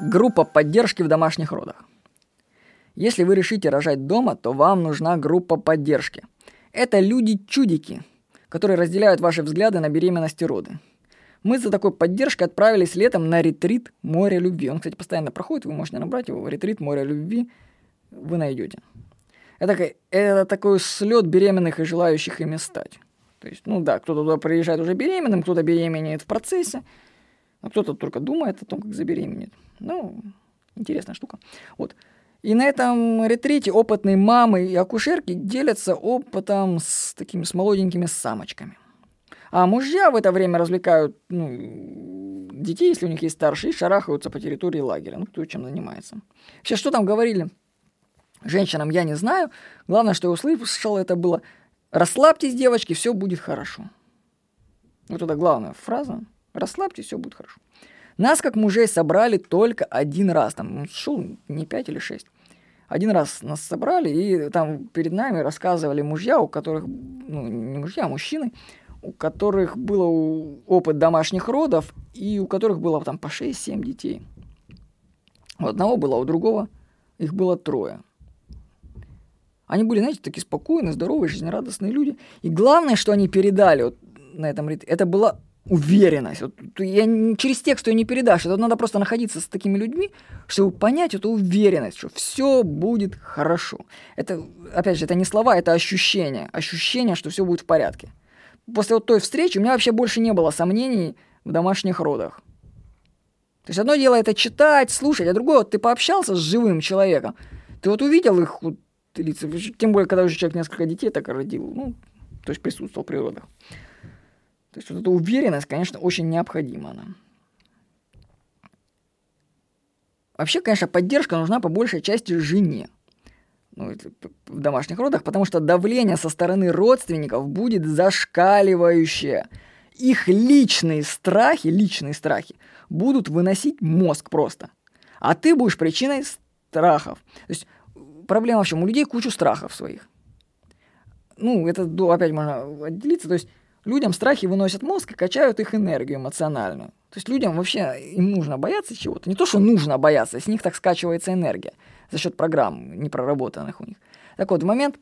Группа поддержки в домашних родах. Если вы решите рожать дома, то вам нужна группа поддержки. Это люди-чудики, которые разделяют ваши взгляды на беременность и роды. Мы за такой поддержкой отправились летом на ретрит «Море любви». Он, кстати, постоянно проходит, вы можете набрать его «Ретрит «Море любви», вы найдете. Это, это такой слет беременных и желающих ими стать. То есть, ну да, кто-то туда приезжает уже беременным, кто-то беременеет в процессе, а кто-то только думает о том, как забеременеть. Ну, интересная штука. Вот. И на этом ретрите опытные мамы и акушерки делятся опытом с такими с молоденькими самочками. А мужья в это время развлекают ну, детей, если у них есть старшие, и шарахаются по территории лагеря. Ну, кто чем занимается. Сейчас что там говорили женщинам, я не знаю. Главное, что я услышал, это было «Расслабьтесь, девочки, все будет хорошо». Вот это главная фраза. «Расслабьтесь, все будет хорошо». Нас, как мужей, собрали только один раз. Там ну, шел не пять или шесть. Один раз нас собрали, и там перед нами рассказывали мужья, у которых, ну, не мужья, а мужчины, у которых был опыт домашних родов, и у которых было там по 6-7 детей. У одного было, а у другого их было трое. Они были, знаете, такие спокойные, здоровые, жизнерадостные люди. И главное, что они передали вот на этом это была уверенность. Вот, я, через текст ее не передашь. Это надо просто находиться с такими людьми, чтобы понять эту уверенность, что все будет хорошо. Это, опять же, это не слова, это ощущение. Ощущение, что все будет в порядке после вот той встречи у меня вообще больше не было сомнений в домашних родах. То есть одно дело это читать, слушать, а другое, вот ты пообщался с живым человеком, ты вот увидел их вот, лица, тем более, когда уже человек несколько детей так родил, ну, то есть присутствовал при родах. То есть вот эта уверенность, конечно, очень необходима нам. Вообще, конечно, поддержка нужна по большей части жене ну, в домашних родах, потому что давление со стороны родственников будет зашкаливающее. Их личные страхи, личные страхи будут выносить мозг просто. А ты будешь причиной страхов. То есть проблема в чем? У людей кучу страхов своих. Ну, это опять можно отделиться. То есть людям страхи выносят мозг и качают их энергию эмоциональную. То есть людям вообще им нужно бояться чего-то. Не то, что нужно бояться, с них так скачивается энергия за счет программ непроработанных у них. Так вот, в момент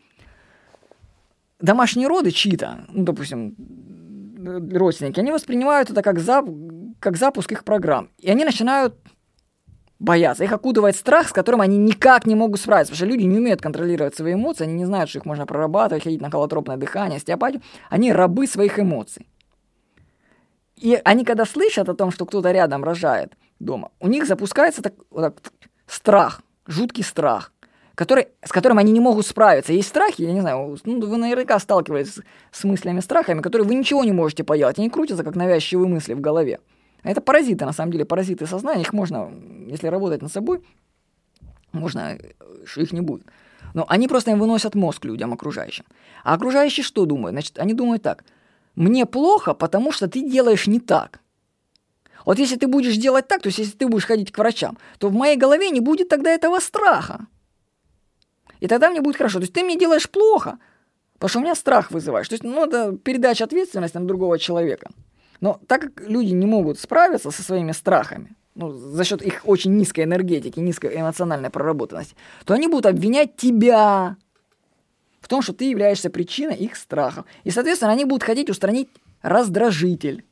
домашние роды чьи-то, ну, допустим, родственники, они воспринимают это как, зап как запуск их программ. И они начинают бояться. Их окутывает страх, с которым они никак не могут справиться. Потому что люди не умеют контролировать свои эмоции, они не знают, что их можно прорабатывать, ходить на холотропное дыхание, остеопатию. Они рабы своих эмоций. И они, когда слышат о том, что кто-то рядом рожает дома, у них запускается так, вот так, страх жуткий страх, который, с которым они не могут справиться. Есть страхи, я не знаю, ну, вы наверняка сталкивались с, с мыслями, страхами, которые вы ничего не можете поделать. Они крутятся, как навязчивые мысли в голове. Это паразиты, на самом деле, паразиты сознания. Их можно, если работать над собой, можно, что их не будет. Но они просто им выносят мозг людям окружающим. А окружающие что думают? Значит, они думают так. Мне плохо, потому что ты делаешь не так. Вот если ты будешь делать так, то есть если ты будешь ходить к врачам, то в моей голове не будет тогда этого страха. И тогда мне будет хорошо. То есть ты мне делаешь плохо, потому что у меня страх вызываешь. То есть, ну, это передача ответственности на другого человека. Но так как люди не могут справиться со своими страхами, ну, за счет их очень низкой энергетики, низкой эмоциональной проработанности, то они будут обвинять тебя в том, что ты являешься причиной их страхов. И, соответственно, они будут хотеть устранить раздражитель.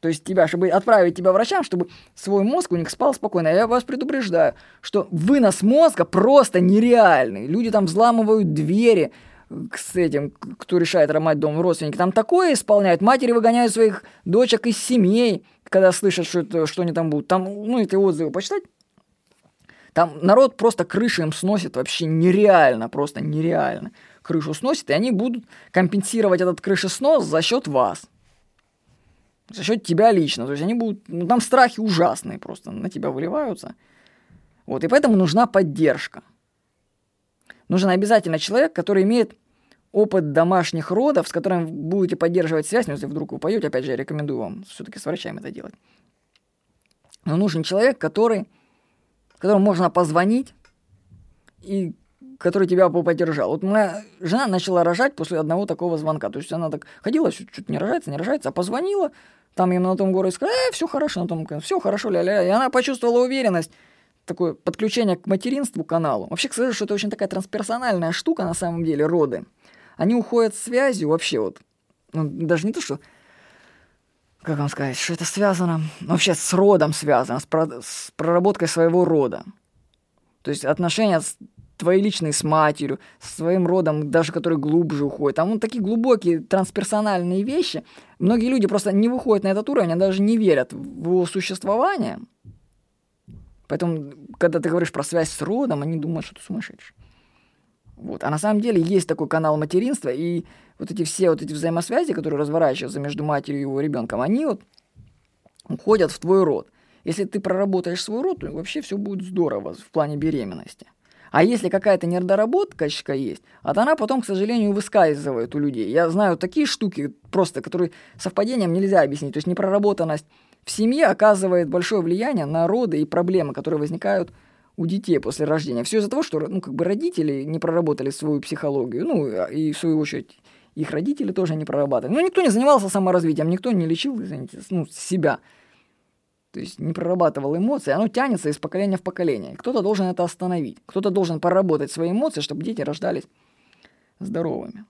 То есть тебя, чтобы отправить тебя врачам, чтобы свой мозг у них спал спокойно. Я вас предупреждаю, что вынос мозга просто нереальный. Люди там взламывают двери с этим, кто решает ромать дом родственники. Там такое исполняют. Матери выгоняют своих дочек из семей, когда слышат, что, это, что они там будут. Там, ну, эти отзывы почитать. Там народ просто крыши им сносит вообще нереально, просто нереально. Крышу сносит, и они будут компенсировать этот крышеснос за счет вас за счет тебя лично. То есть они будут, ну там страхи ужасные просто на тебя выливаются. Вот, и поэтому нужна поддержка. Нужен обязательно человек, который имеет опыт домашних родов, с которым будете поддерживать связь, ну, если вдруг вы поете, опять же, я рекомендую вам все-таки с врачами это делать. Но нужен человек, который, которому можно позвонить и который тебя поддержал. Вот моя жена начала рожать после одного такого звонка. То есть она так ходила, что-то не рожается, не рожается, а позвонила, там им на том городе сказали, э, все хорошо, на том, все хорошо, ля-ля. И она почувствовала уверенность, такое подключение к материнству каналу. Вообще, скажу, что это очень такая трансперсональная штука на самом деле, роды. Они уходят связью вообще вот, ну, даже не то, что как вам сказать, что это связано, вообще с родом связано, с, про, с проработкой своего рода. То есть отношения с твоей личной с матерью, с своим родом, даже который глубже уходит. Там вот такие глубокие трансперсональные вещи. Многие люди просто не выходят на этот уровень, они даже не верят в его существование. Поэтому, когда ты говоришь про связь с родом, они думают, что ты сумасшедший. Вот. А на самом деле есть такой канал материнства, и вот эти все вот эти взаимосвязи, которые разворачиваются между матерью и его ребенком, они вот уходят в твой род. Если ты проработаешь свой род, то вообще все будет здорово в плане беременности. А если какая-то недоработка есть, а то она потом, к сожалению, выскальзывает у людей. Я знаю такие штуки просто, которые совпадением нельзя объяснить. То есть непроработанность в семье оказывает большое влияние на роды и проблемы, которые возникают у детей после рождения. Все из-за того, что ну, как бы родители не проработали свою психологию, ну и в свою очередь их родители тоже не прорабатывали. Ну, никто не занимался саморазвитием, никто не лечил извините, ну, себя. То есть не прорабатывал эмоции, оно тянется из поколения в поколение. Кто-то должен это остановить, кто-то должен проработать свои эмоции, чтобы дети рождались здоровыми.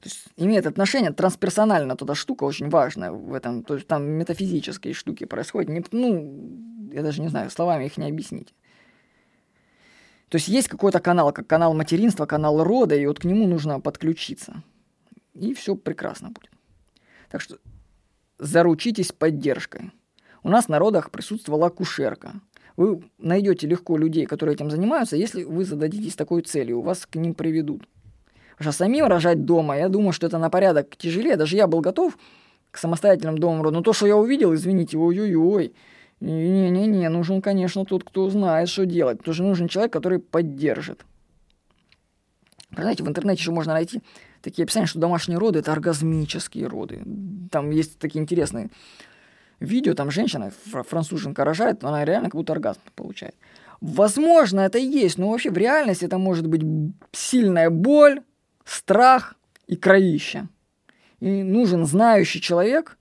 То есть имеет отношение трансперсонально туда штука очень важная в этом. То есть там метафизические штуки происходят. Не, ну, я даже не знаю, словами их не объяснить. То есть есть какой-то канал, как канал материнства, канал рода, и вот к нему нужно подключиться. И все прекрасно будет. Так что заручитесь поддержкой. У нас на родах присутствовала акушерка. Вы найдете легко людей, которые этим занимаются, если вы зададитесь такой целью, вас к ним приведут. Потому что самим рожать дома, я думаю, что это на порядок тяжелее. Даже я был готов к самостоятельным домам рода. Но то, что я увидел, извините, ой-ой-ой, не-не-не, нужен, конечно, тот, кто знает, что делать. Что нужен человек, который поддержит. Знаете, в интернете еще можно найти такие описания, что домашние роды – это оргазмические роды. Там есть такие интересные видео, там женщина, француженка рожает, она реально как будто оргазм получает. Возможно, это и есть, но вообще в реальности это может быть сильная боль, страх и кровища. И нужен знающий человек,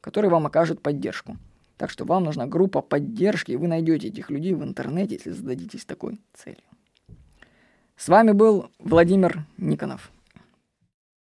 который вам окажет поддержку. Так что вам нужна группа поддержки, и вы найдете этих людей в интернете, если зададитесь такой целью. С вами был Владимир Никонов.